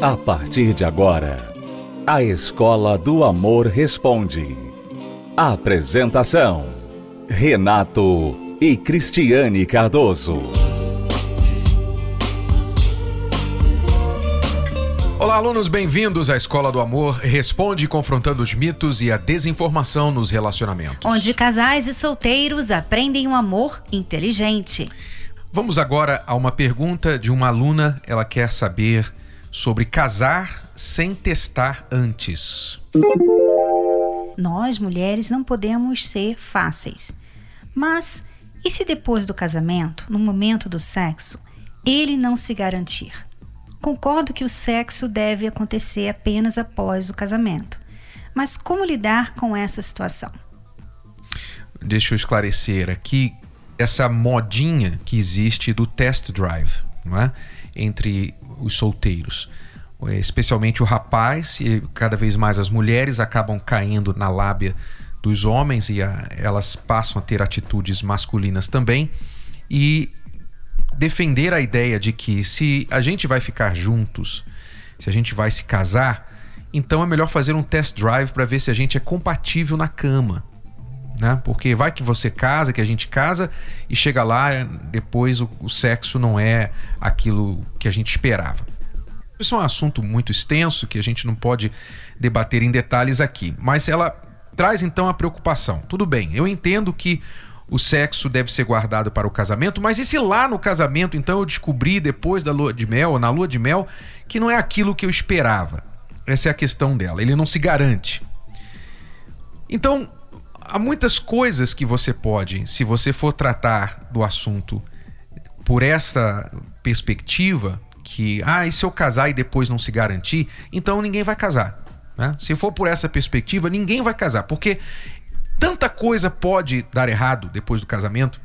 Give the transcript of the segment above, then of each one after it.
A partir de agora, a Escola do Amor Responde. Apresentação: Renato e Cristiane Cardoso. Olá, alunos, bem-vindos à Escola do Amor Responde confrontando os mitos e a desinformação nos relacionamentos. Onde casais e solteiros aprendem um amor inteligente. Vamos agora a uma pergunta de uma aluna. Ela quer saber sobre casar sem testar antes. Nós, mulheres, não podemos ser fáceis. Mas e se depois do casamento, no momento do sexo, ele não se garantir? Concordo que o sexo deve acontecer apenas após o casamento. Mas como lidar com essa situação? Deixa eu esclarecer aqui essa modinha que existe do test drive, não é? Entre os solteiros. Especialmente o rapaz e cada vez mais as mulheres acabam caindo na lábia dos homens e a, elas passam a ter atitudes masculinas também. E defender a ideia de que se a gente vai ficar juntos, se a gente vai se casar, então é melhor fazer um test drive para ver se a gente é compatível na cama. Né? Porque vai que você casa, que a gente casa e chega lá, depois o, o sexo não é aquilo que a gente esperava. Isso é um assunto muito extenso que a gente não pode debater em detalhes aqui, mas ela traz então a preocupação. Tudo bem, eu entendo que o sexo deve ser guardado para o casamento, mas e se lá no casamento então eu descobri depois da lua de mel, ou na lua de mel, que não é aquilo que eu esperava? Essa é a questão dela. Ele não se garante. Então, há muitas coisas que você pode, se você for tratar do assunto por essa perspectiva, que, ah, e se eu casar e depois não se garantir, então ninguém vai casar. Né? Se for por essa perspectiva, ninguém vai casar, porque tanta coisa pode dar errado depois do casamento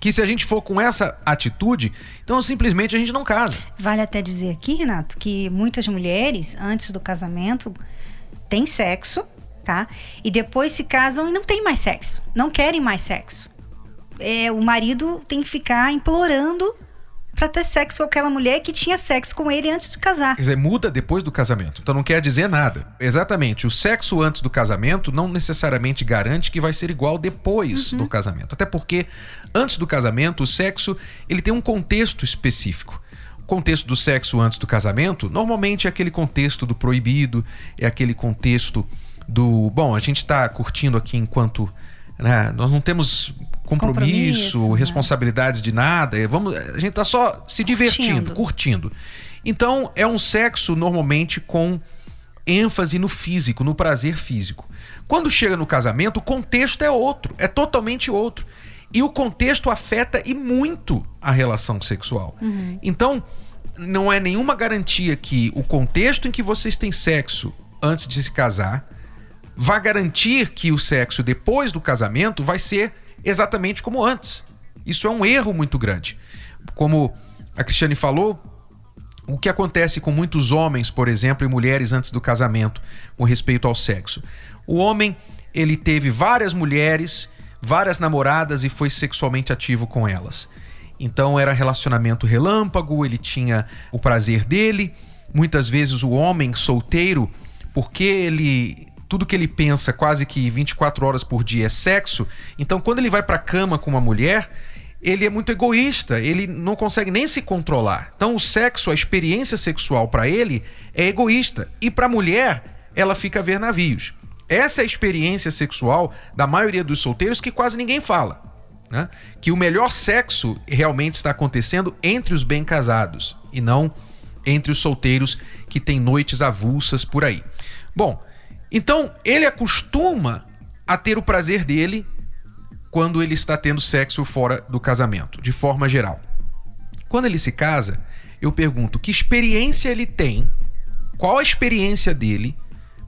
que se a gente for com essa atitude, então simplesmente a gente não casa. Vale até dizer aqui, Renato, que muitas mulheres, antes do casamento, têm sexo, tá? E depois se casam e não têm mais sexo, não querem mais sexo. É, o marido tem que ficar implorando para ter sexo com aquela mulher que tinha sexo com ele antes de casar. Quer dizer, muda depois do casamento. Então não quer dizer nada. Exatamente. O sexo antes do casamento não necessariamente garante que vai ser igual depois uhum. do casamento. Até porque antes do casamento, o sexo ele tem um contexto específico. O contexto do sexo antes do casamento normalmente é aquele contexto do proibido, é aquele contexto do bom, a gente está curtindo aqui enquanto né, nós não temos compromisso, compromisso né? responsabilidades né? de nada. Vamos, a gente está só se divertindo, curtindo. curtindo. Então, é um sexo normalmente com ênfase no físico, no prazer físico. Quando chega no casamento, o contexto é outro, é totalmente outro. E o contexto afeta e muito a relação sexual. Uhum. Então, não é nenhuma garantia que o contexto em que vocês têm sexo antes de se casar vá garantir que o sexo depois do casamento vai ser exatamente como antes. Isso é um erro muito grande. Como a Cristiane falou, o que acontece com muitos homens, por exemplo, e mulheres antes do casamento, com respeito ao sexo. O homem, ele teve várias mulheres, várias namoradas e foi sexualmente ativo com elas. Então era relacionamento relâmpago, ele tinha o prazer dele. Muitas vezes o homem solteiro, porque ele tudo que ele pensa quase que 24 horas por dia é sexo, então quando ele vai para a cama com uma mulher, ele é muito egoísta, ele não consegue nem se controlar. Então o sexo, a experiência sexual para ele é egoísta e para a mulher, ela fica a ver navios. Essa é a experiência sexual da maioria dos solteiros que quase ninguém fala. Né? Que o melhor sexo realmente está acontecendo entre os bem casados e não entre os solteiros que têm noites avulsas por aí. Bom, então, ele acostuma a ter o prazer dele quando ele está tendo sexo fora do casamento, de forma geral. Quando ele se casa, eu pergunto que experiência ele tem, qual a experiência dele,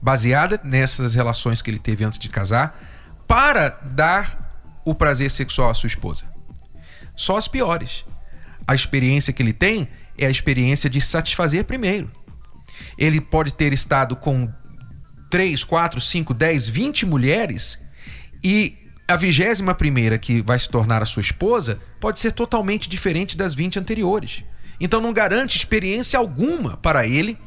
baseada nessas relações que ele teve antes de casar, para dar o prazer sexual à sua esposa. Só as piores. A experiência que ele tem é a experiência de satisfazer primeiro. Ele pode ter estado com 3, 4, 5, 10, 20 mulheres e a vigésima primeira que vai se tornar a sua esposa pode ser totalmente diferente das 20 anteriores. Então não garante experiência alguma para ele,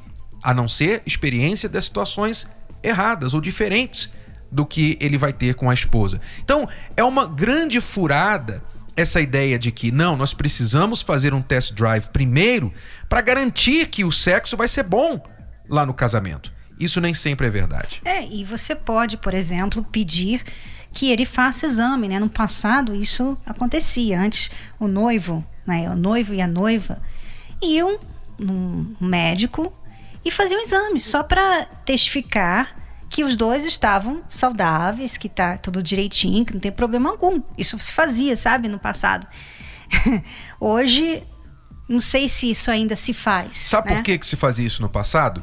a não ser experiência das situações erradas ou diferentes do que ele vai ter com a esposa. Então, é uma grande furada essa ideia de que não, nós precisamos fazer um test drive primeiro para garantir que o sexo vai ser bom lá no casamento. Isso nem sempre é verdade. É, e você pode, por exemplo, pedir que ele faça exame, né? No passado isso acontecia. Antes o noivo, né, o noivo e a noiva iam num médico e faziam exame só para testificar que os dois estavam saudáveis, que tá tudo direitinho, que não tem problema algum. Isso se fazia, sabe, no passado. Hoje, não sei se isso ainda se faz. Sabe né? por que, que se fazia isso no passado?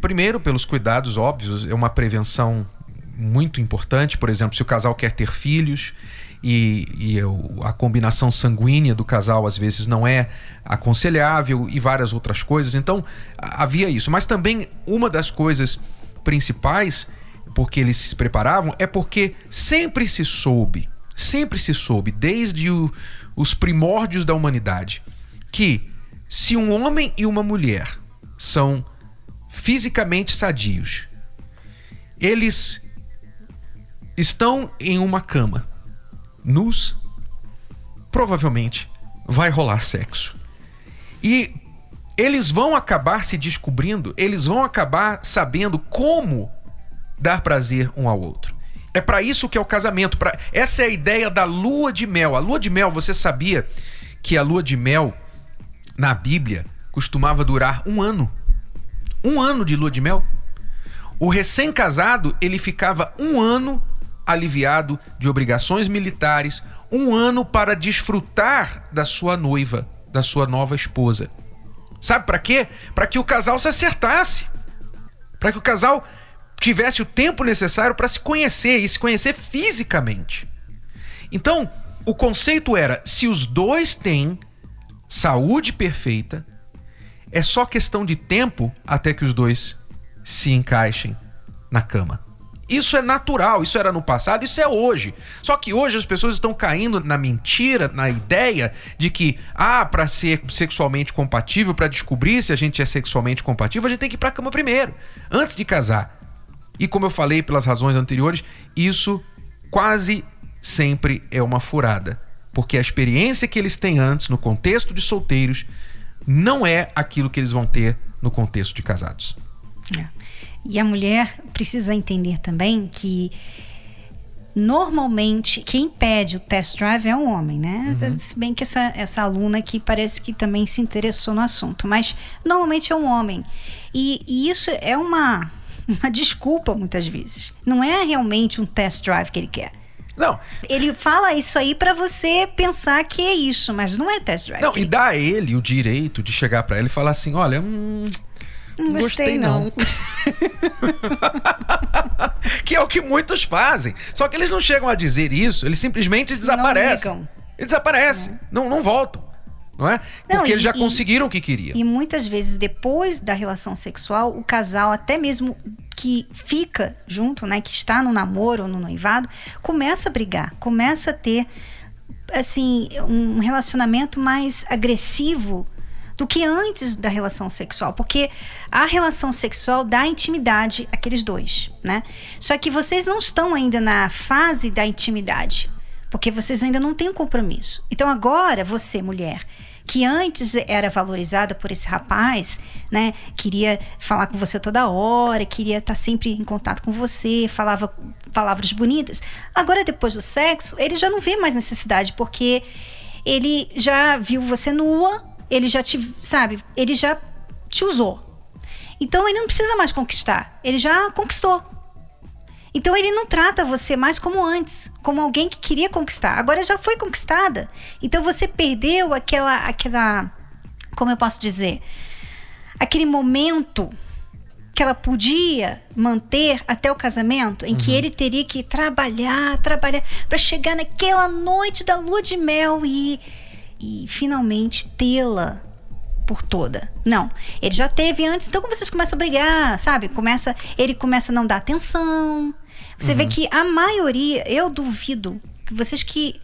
Primeiro, pelos cuidados óbvios, é uma prevenção muito importante. Por exemplo, se o casal quer ter filhos e, e, a combinação sanguínea do casal às vezes não é aconselhável e várias outras coisas. Então, havia isso. Mas também uma das coisas principais, porque eles se preparavam, é porque sempre se soube, sempre se soube, desde o, os primórdios da humanidade, que se um homem e uma mulher são fisicamente sadios, eles estão em uma cama, nus, provavelmente vai rolar sexo. E eles vão acabar se descobrindo, eles vão acabar sabendo como dar prazer um ao outro. É para isso que é o casamento. Pra... Essa é a ideia da lua de mel. A lua de mel, você sabia que a lua de mel na Bíblia costumava durar um ano? Um ano de lua de mel? O recém-casado ele ficava um ano aliviado de obrigações militares, um ano para desfrutar da sua noiva, da sua nova esposa. Sabe para quê? Para que o casal se acertasse. Para que o casal tivesse o tempo necessário para se conhecer e se conhecer fisicamente. Então, o conceito era: se os dois têm saúde perfeita, é só questão de tempo até que os dois se encaixem na cama. Isso é natural, isso era no passado, isso é hoje. Só que hoje as pessoas estão caindo na mentira, na ideia de que, ah, para ser sexualmente compatível, para descobrir se a gente é sexualmente compatível, a gente tem que ir para a cama primeiro, antes de casar. E como eu falei pelas razões anteriores, isso quase sempre é uma furada, porque a experiência que eles têm antes no contexto de solteiros não é aquilo que eles vão ter no contexto de casados. É. E a mulher precisa entender também que normalmente quem pede o test drive é um homem, né? Uhum. Se bem que essa, essa aluna aqui parece que também se interessou no assunto, mas normalmente é um homem. E, e isso é uma, uma desculpa muitas vezes. Não é realmente um test drive que ele quer. Não. Ele fala isso aí para você pensar que é isso, mas não é test drive. Não, e dá a ele o direito de chegar para ele e falar assim: olha, hum, não gostei, gostei não. não. que é o que muitos fazem. Só que eles não chegam a dizer isso, eles simplesmente desaparecem. Não eles desaparecem, não, não voltam. Não é? Porque não, e, eles já conseguiram o que queriam. E muitas vezes, depois da relação sexual, o casal, até mesmo que fica junto, né, que está no namoro ou no noivado, começa a brigar, começa a ter assim um relacionamento mais agressivo do que antes da relação sexual, porque a relação sexual dá intimidade àqueles dois, né? Só que vocês não estão ainda na fase da intimidade, porque vocês ainda não têm um compromisso. Então agora você, mulher, que antes era valorizada por esse rapaz, né? Queria falar com você toda hora, queria estar sempre em contato com você, falava palavras bonitas. Agora, depois do sexo, ele já não vê mais necessidade, porque ele já viu você nua, ele já te, sabe, ele já te usou. Então ele não precisa mais conquistar, ele já conquistou. Então ele não trata você mais como antes, como alguém que queria conquistar. Agora já foi conquistada. Então você perdeu aquela aquela como eu posso dizer, aquele momento que ela podia manter até o casamento, em uhum. que ele teria que trabalhar, trabalhar para chegar naquela noite da lua de mel e e finalmente tê-la por toda. Não, ele já teve antes, então vocês começam a brigar, sabe? Começa, ele começa a não dar atenção. Você uhum. vê que a maioria, eu duvido que vocês que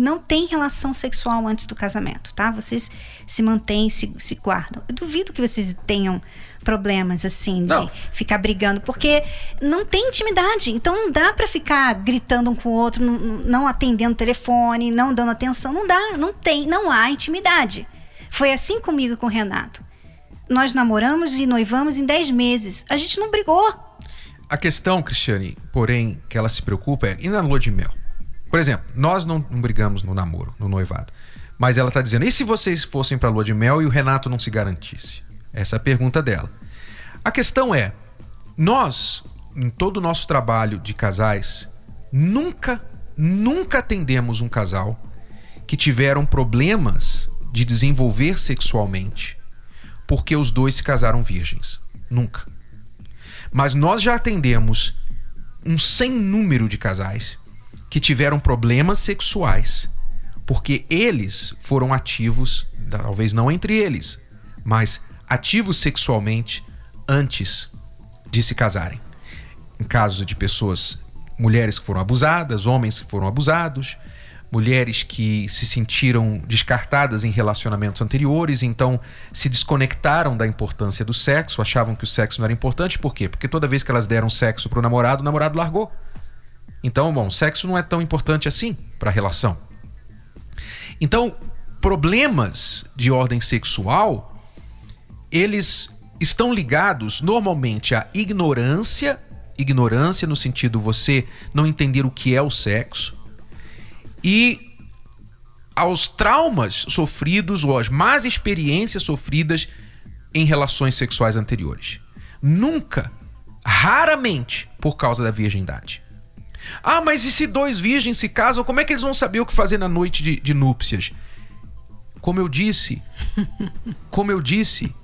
não tem relação sexual antes do casamento, tá? Vocês se mantêm, se, se guardam. Eu duvido que vocês tenham problemas assim de Não. ficar brigando, porque não tem intimidade. Então não dá pra ficar gritando um com o outro, não, não atendendo o telefone, não dando atenção, não dá, não tem, não há intimidade. Foi assim comigo com o Renato. Nós namoramos e noivamos em 10 meses. A gente não brigou. A questão, Cristiane, porém, que ela se preocupa é e na lua de mel? Por exemplo, nós não, não brigamos no namoro, no noivado. Mas ela tá dizendo: e se vocês fossem pra lua de mel e o Renato não se garantisse? Essa é a pergunta dela. A questão é: nós, em todo o nosso trabalho de casais, nunca, nunca atendemos um casal que tiveram problemas de desenvolver sexualmente porque os dois se casaram virgens. Nunca. Mas nós já atendemos um sem número de casais que tiveram problemas sexuais porque eles foram ativos, talvez não entre eles, mas ativos sexualmente antes de se casarem. Em casos de pessoas, mulheres que foram abusadas, homens que foram abusados, mulheres que se sentiram descartadas em relacionamentos anteriores, então se desconectaram da importância do sexo, achavam que o sexo não era importante, por quê? Porque toda vez que elas deram sexo pro namorado, o namorado largou. Então, bom, sexo não é tão importante assim para a relação. Então, problemas de ordem sexual, eles estão ligados normalmente à ignorância, ignorância no sentido você não entender o que é o sexo, e aos traumas sofridos ou às más experiências sofridas em relações sexuais anteriores. Nunca, raramente, por causa da virgindade. Ah, mas e se dois virgens se casam, como é que eles vão saber o que fazer na noite de, de núpcias? Como eu disse, como eu disse,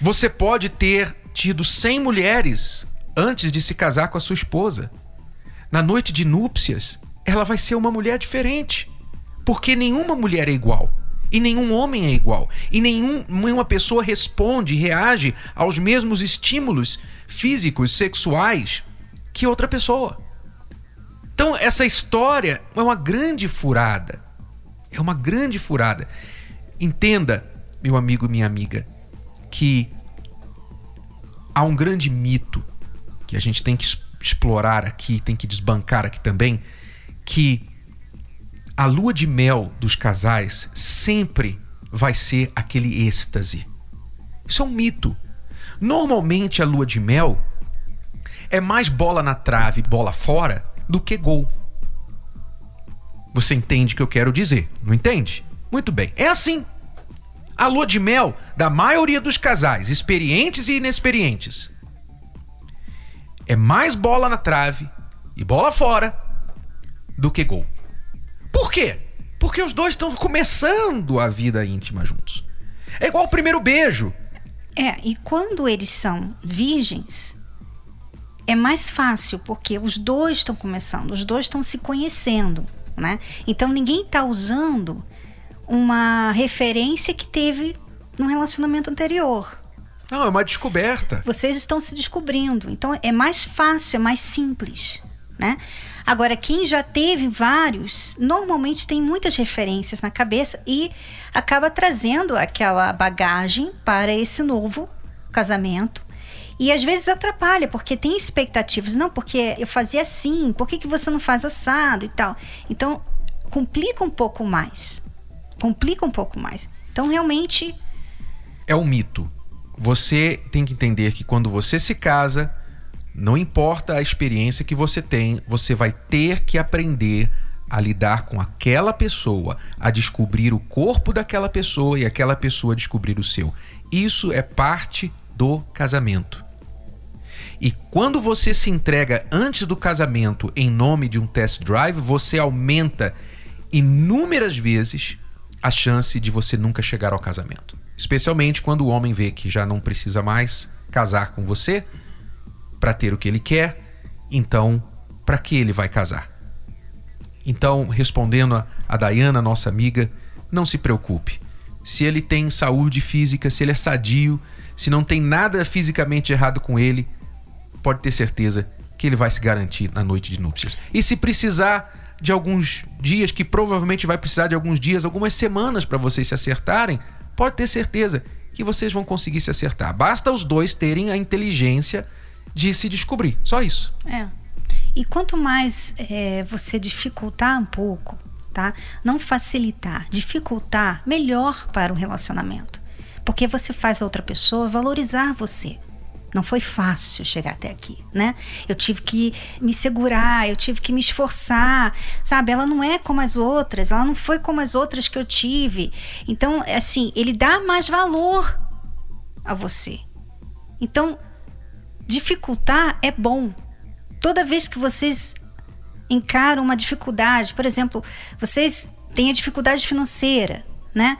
você pode ter tido 100 mulheres antes de se casar com a sua esposa. Na noite de núpcias, ela vai ser uma mulher diferente. Porque nenhuma mulher é igual. E nenhum homem é igual. E nenhum, nenhuma pessoa responde, reage aos mesmos estímulos físicos, sexuais que outra pessoa. Então, essa história é uma grande furada. É uma grande furada. Entenda, meu amigo e minha amiga, que há um grande mito que a gente tem que explorar aqui, tem que desbancar aqui também, que a lua de mel dos casais sempre vai ser aquele êxtase. Isso é um mito. Normalmente a lua de mel é mais bola na trave, bola fora do que gol. Você entende o que eu quero dizer, não entende? Muito bem. É assim. A lua de mel da maioria dos casais, experientes e inexperientes, é mais bola na trave e bola fora do que gol. Por quê? Porque os dois estão começando a vida íntima juntos. É igual o primeiro beijo. É, e quando eles são virgens, é mais fácil, porque os dois estão começando, os dois estão se conhecendo, né? Então ninguém está usando uma referência que teve num relacionamento anterior. Não, é uma descoberta. Vocês estão se descobrindo. Então é mais fácil, é mais simples, né? Agora, quem já teve vários, normalmente tem muitas referências na cabeça e acaba trazendo aquela bagagem para esse novo casamento. E às vezes atrapalha, porque tem expectativas. Não, porque eu fazia assim, por que, que você não faz assado e tal? Então, complica um pouco mais. Complica um pouco mais. Então, realmente, É um mito. Você tem que entender que quando você se casa, não importa a experiência que você tem, você vai ter que aprender a lidar com aquela pessoa, a descobrir o corpo daquela pessoa e aquela pessoa descobrir o seu. Isso é parte do casamento. E quando você se entrega antes do casamento em nome de um test drive, você aumenta inúmeras vezes a chance de você nunca chegar ao casamento. Especialmente quando o homem vê que já não precisa mais casar com você para ter o que ele quer, então para que ele vai casar? Então, respondendo a, a Dayana, nossa amiga, não se preocupe. Se ele tem saúde física, se ele é sadio, se não tem nada fisicamente errado com ele, pode ter certeza que ele vai se garantir na noite de núpcias. E se precisar de alguns dias, que provavelmente vai precisar de alguns dias, algumas semanas para vocês se acertarem, pode ter certeza que vocês vão conseguir se acertar. Basta os dois terem a inteligência de se descobrir. Só isso. É. E quanto mais é, você dificultar um pouco, tá? Não facilitar, dificultar, melhor para o relacionamento. Porque você faz a outra pessoa valorizar você. Não foi fácil chegar até aqui, né? Eu tive que me segurar, eu tive que me esforçar, sabe? Ela não é como as outras, ela não foi como as outras que eu tive. Então, assim, ele dá mais valor a você. Então, dificultar é bom. Toda vez que vocês encaram uma dificuldade, por exemplo, vocês têm a dificuldade financeira, né?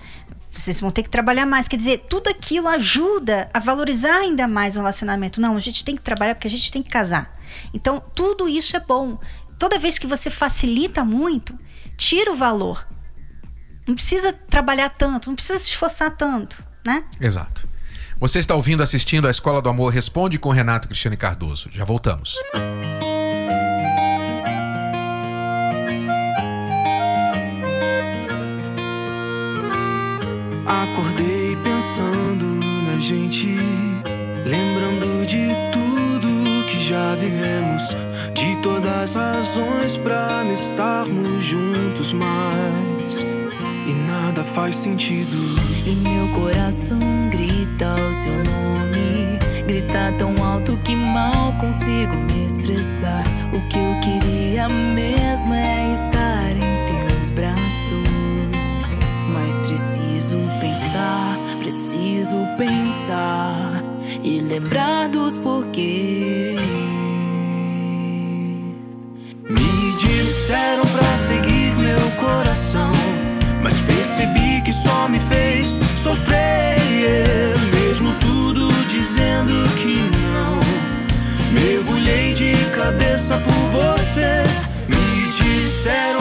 vocês vão ter que trabalhar mais. Quer dizer, tudo aquilo ajuda a valorizar ainda mais o relacionamento. Não, a gente tem que trabalhar porque a gente tem que casar. Então, tudo isso é bom. Toda vez que você facilita muito, tira o valor. Não precisa trabalhar tanto, não precisa se esforçar tanto, né? Exato. Você está ouvindo, assistindo a Escola do Amor Responde com Renato Cristiane Cardoso. Já voltamos. Acordei pensando na gente, lembrando de tudo que já vivemos, de todas as razões para não estarmos juntos mais. E nada faz sentido. E meu coração grita o seu nome, grita tão alto que mal consigo me expressar. O que eu queria mesmo é estar em teus braços. Mas preciso pensar, preciso pensar e lembrar dos porquês. Me disseram pra seguir meu coração, só me fez sofrer. Mesmo tudo dizendo que não, mergulhei de cabeça por você. Me disseram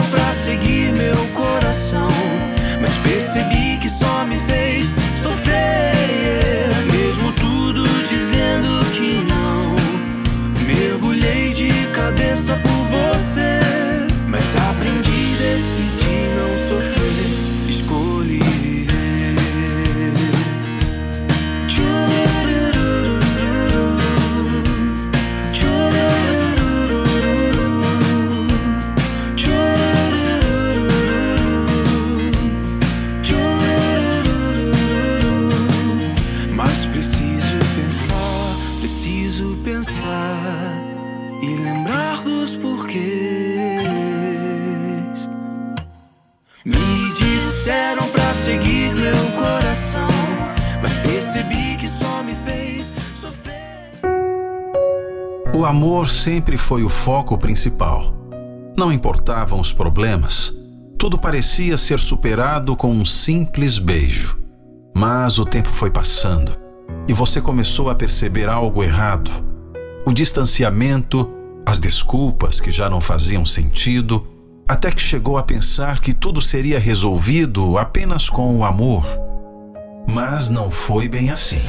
sempre foi o foco principal. Não importavam os problemas. Tudo parecia ser superado com um simples beijo. Mas o tempo foi passando e você começou a perceber algo errado. O distanciamento, as desculpas que já não faziam sentido, até que chegou a pensar que tudo seria resolvido apenas com o amor. Mas não foi bem assim.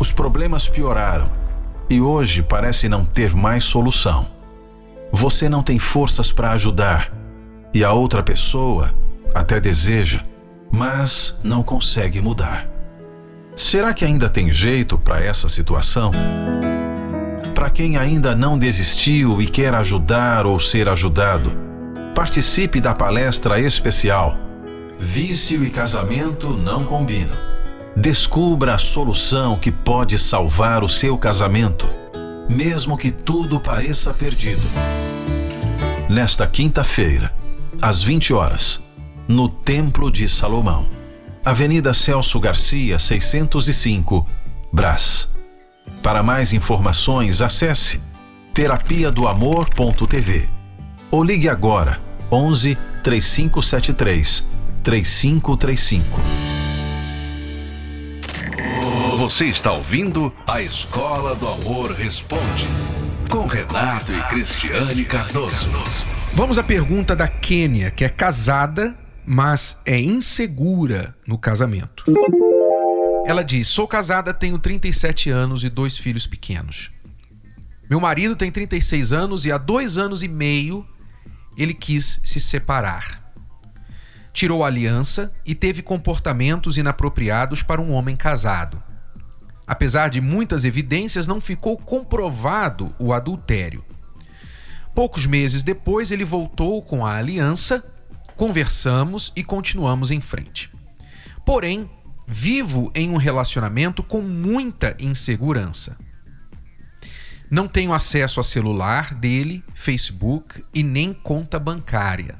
Os problemas pioraram e hoje parece não ter mais solução. Você não tem forças para ajudar e a outra pessoa até deseja, mas não consegue mudar. Será que ainda tem jeito para essa situação? Para quem ainda não desistiu e quer ajudar ou ser ajudado, participe da palestra especial Vício e casamento não combinam. Descubra a solução que pode salvar o seu casamento, mesmo que tudo pareça perdido. Nesta quinta-feira, às 20 horas, no Templo de Salomão, Avenida Celso Garcia, 605, Brás. Para mais informações, acesse terapia do amor.tv ou ligue agora 11 3573 3535. Você está ouvindo a Escola do Amor Responde com Renato e Cristiane Cardoso. Vamos à pergunta da Kênia, que é casada, mas é insegura no casamento. Ela diz: Sou casada, tenho 37 anos e dois filhos pequenos. Meu marido tem 36 anos e há dois anos e meio ele quis se separar. Tirou a aliança e teve comportamentos inapropriados para um homem casado. Apesar de muitas evidências, não ficou comprovado o adultério. Poucos meses depois, ele voltou com a aliança, conversamos e continuamos em frente. Porém, vivo em um relacionamento com muita insegurança. Não tenho acesso a celular dele, Facebook e nem conta bancária.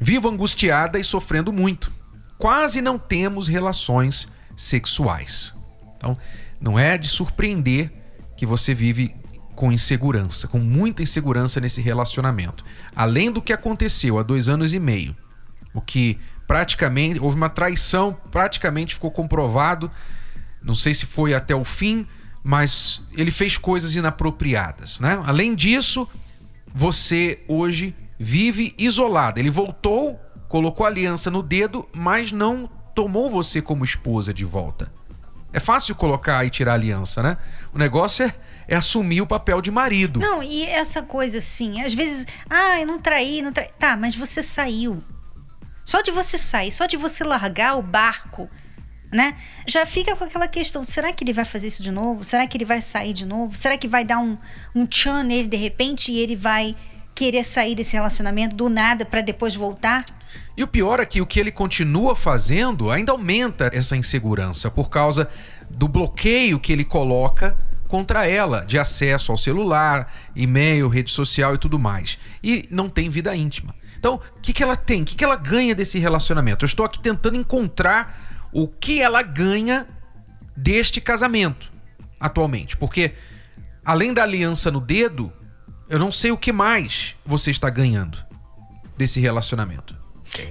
Vivo angustiada e sofrendo muito. Quase não temos relações sexuais. Então, não é de surpreender que você vive com insegurança, com muita insegurança nesse relacionamento. Além do que aconteceu há dois anos e meio, o que praticamente houve uma traição, praticamente ficou comprovado. Não sei se foi até o fim, mas ele fez coisas inapropriadas, né? Além disso, você hoje vive isolado. Ele voltou, colocou aliança no dedo, mas não tomou você como esposa de volta. É fácil colocar e tirar a aliança, né? O negócio é, é assumir o papel de marido. Não, e essa coisa assim, às vezes, ah, eu não traí, não traí. Tá, mas você saiu. Só de você sair, só de você largar o barco, né? Já fica com aquela questão: será que ele vai fazer isso de novo? Será que ele vai sair de novo? Será que vai dar um, um tchan nele de repente e ele vai querer sair desse relacionamento do nada para depois voltar? E o pior é que o que ele continua fazendo ainda aumenta essa insegurança por causa do bloqueio que ele coloca contra ela de acesso ao celular, e-mail, rede social e tudo mais. E não tem vida íntima. Então, o que, que ela tem? O que, que ela ganha desse relacionamento? Eu estou aqui tentando encontrar o que ela ganha deste casamento atualmente. Porque, além da aliança no dedo, eu não sei o que mais você está ganhando desse relacionamento.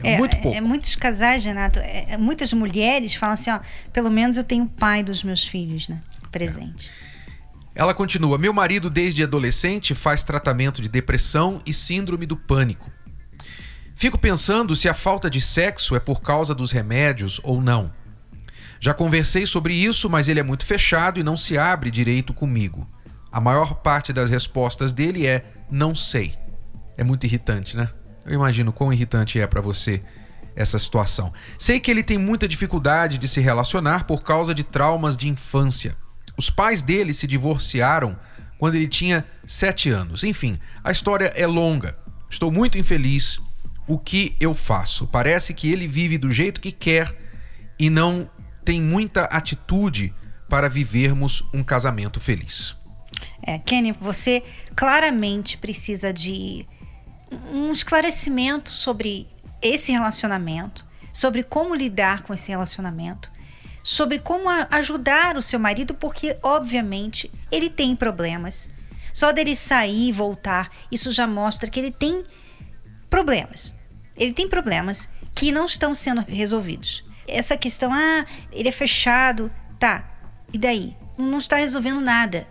É, é muito pouco. É, muitos casais, Renato, é, é, muitas mulheres falam assim: ó, pelo menos eu tenho o pai dos meus filhos, né? Presente. É. Ela continua: Meu marido, desde adolescente, faz tratamento de depressão e síndrome do pânico. Fico pensando se a falta de sexo é por causa dos remédios ou não. Já conversei sobre isso, mas ele é muito fechado e não se abre direito comigo. A maior parte das respostas dele é não sei. É muito irritante, né? Eu imagino quão irritante é para você essa situação. Sei que ele tem muita dificuldade de se relacionar por causa de traumas de infância. Os pais dele se divorciaram quando ele tinha sete anos. Enfim, a história é longa. Estou muito infeliz. O que eu faço? Parece que ele vive do jeito que quer e não tem muita atitude para vivermos um casamento feliz. É, Kenny, você claramente precisa de um esclarecimento sobre esse relacionamento, sobre como lidar com esse relacionamento, sobre como ajudar o seu marido, porque obviamente ele tem problemas. Só dele sair e voltar, isso já mostra que ele tem problemas. Ele tem problemas que não estão sendo resolvidos. Essa questão, ah, ele é fechado, tá. E daí? Não está resolvendo nada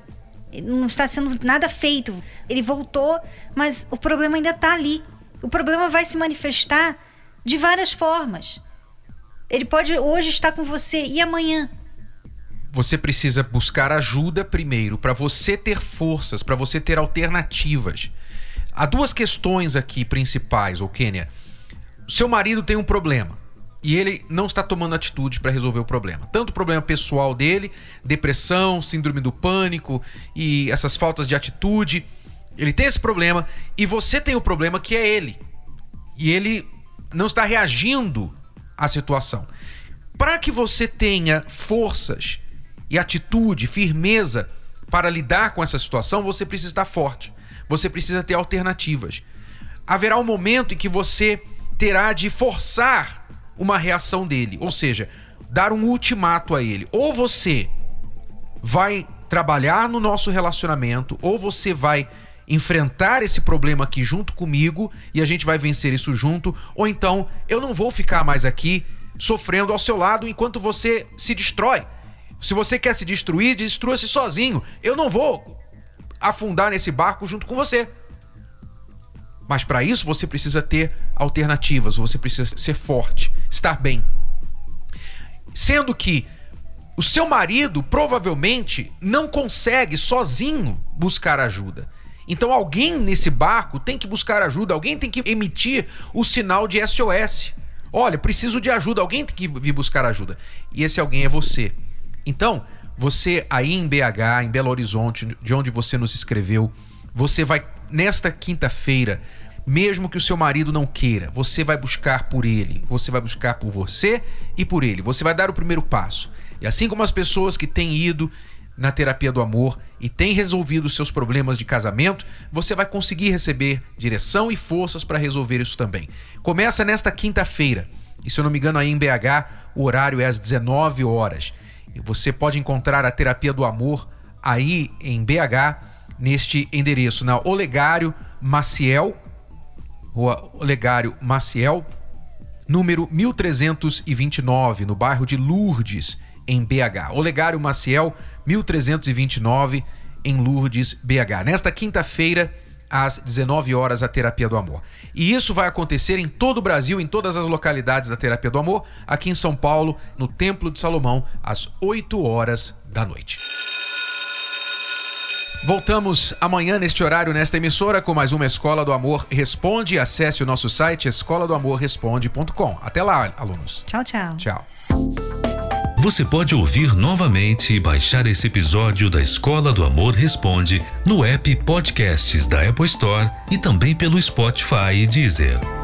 não está sendo nada feito. Ele voltou, mas o problema ainda está ali. O problema vai se manifestar de várias formas. Ele pode hoje estar com você e amanhã. Você precisa buscar ajuda primeiro para você ter forças, para você ter alternativas. Há duas questões aqui principais, ô Kênia. Seu marido tem um problema e ele não está tomando atitude para resolver o problema. Tanto o problema pessoal dele, depressão, síndrome do pânico e essas faltas de atitude. Ele tem esse problema e você tem o problema que é ele. E ele não está reagindo à situação. Para que você tenha forças e atitude, firmeza para lidar com essa situação, você precisa estar forte. Você precisa ter alternativas. Haverá um momento em que você terá de forçar uma reação dele. Ou seja, dar um ultimato a ele. Ou você vai trabalhar no nosso relacionamento, ou você vai enfrentar esse problema aqui junto comigo e a gente vai vencer isso junto, ou então eu não vou ficar mais aqui sofrendo ao seu lado enquanto você se destrói. Se você quer se destruir, destrua-se sozinho. Eu não vou afundar nesse barco junto com você. Mas para isso você precisa ter alternativas, você precisa ser forte, estar bem. Sendo que o seu marido provavelmente não consegue sozinho buscar ajuda. Então alguém nesse barco tem que buscar ajuda, alguém tem que emitir o sinal de SOS. Olha, preciso de ajuda, alguém tem que vir buscar ajuda. E esse alguém é você. Então, você aí em BH, em Belo Horizonte, de onde você nos escreveu, você vai nesta quinta-feira, mesmo que o seu marido não queira, você vai buscar por ele, você vai buscar por você e por ele. Você vai dar o primeiro passo. E assim como as pessoas que têm ido na terapia do amor e têm resolvido seus problemas de casamento, você vai conseguir receber direção e forças para resolver isso também. Começa nesta quinta-feira. E se eu não me engano, aí em BH, o horário é às 19 horas. E você pode encontrar a terapia do amor aí em BH, neste endereço, na Olegário Maciel, Rua Olegário Maciel, número 1329, no bairro de Lourdes, em BH. Olegário Maciel, 1329, em Lourdes, BH. Nesta quinta-feira, às 19 horas, a Terapia do Amor. E isso vai acontecer em todo o Brasil, em todas as localidades da Terapia do Amor, aqui em São Paulo, no Templo de Salomão, às 8 horas da noite. Voltamos amanhã neste horário, nesta emissora, com mais uma Escola do Amor Responde. Acesse o nosso site escola do amor responde.com. Até lá, alunos. Tchau, tchau. Tchau. Você pode ouvir novamente e baixar esse episódio da Escola do Amor Responde no app Podcasts da Apple Store e também pelo Spotify e Deezer.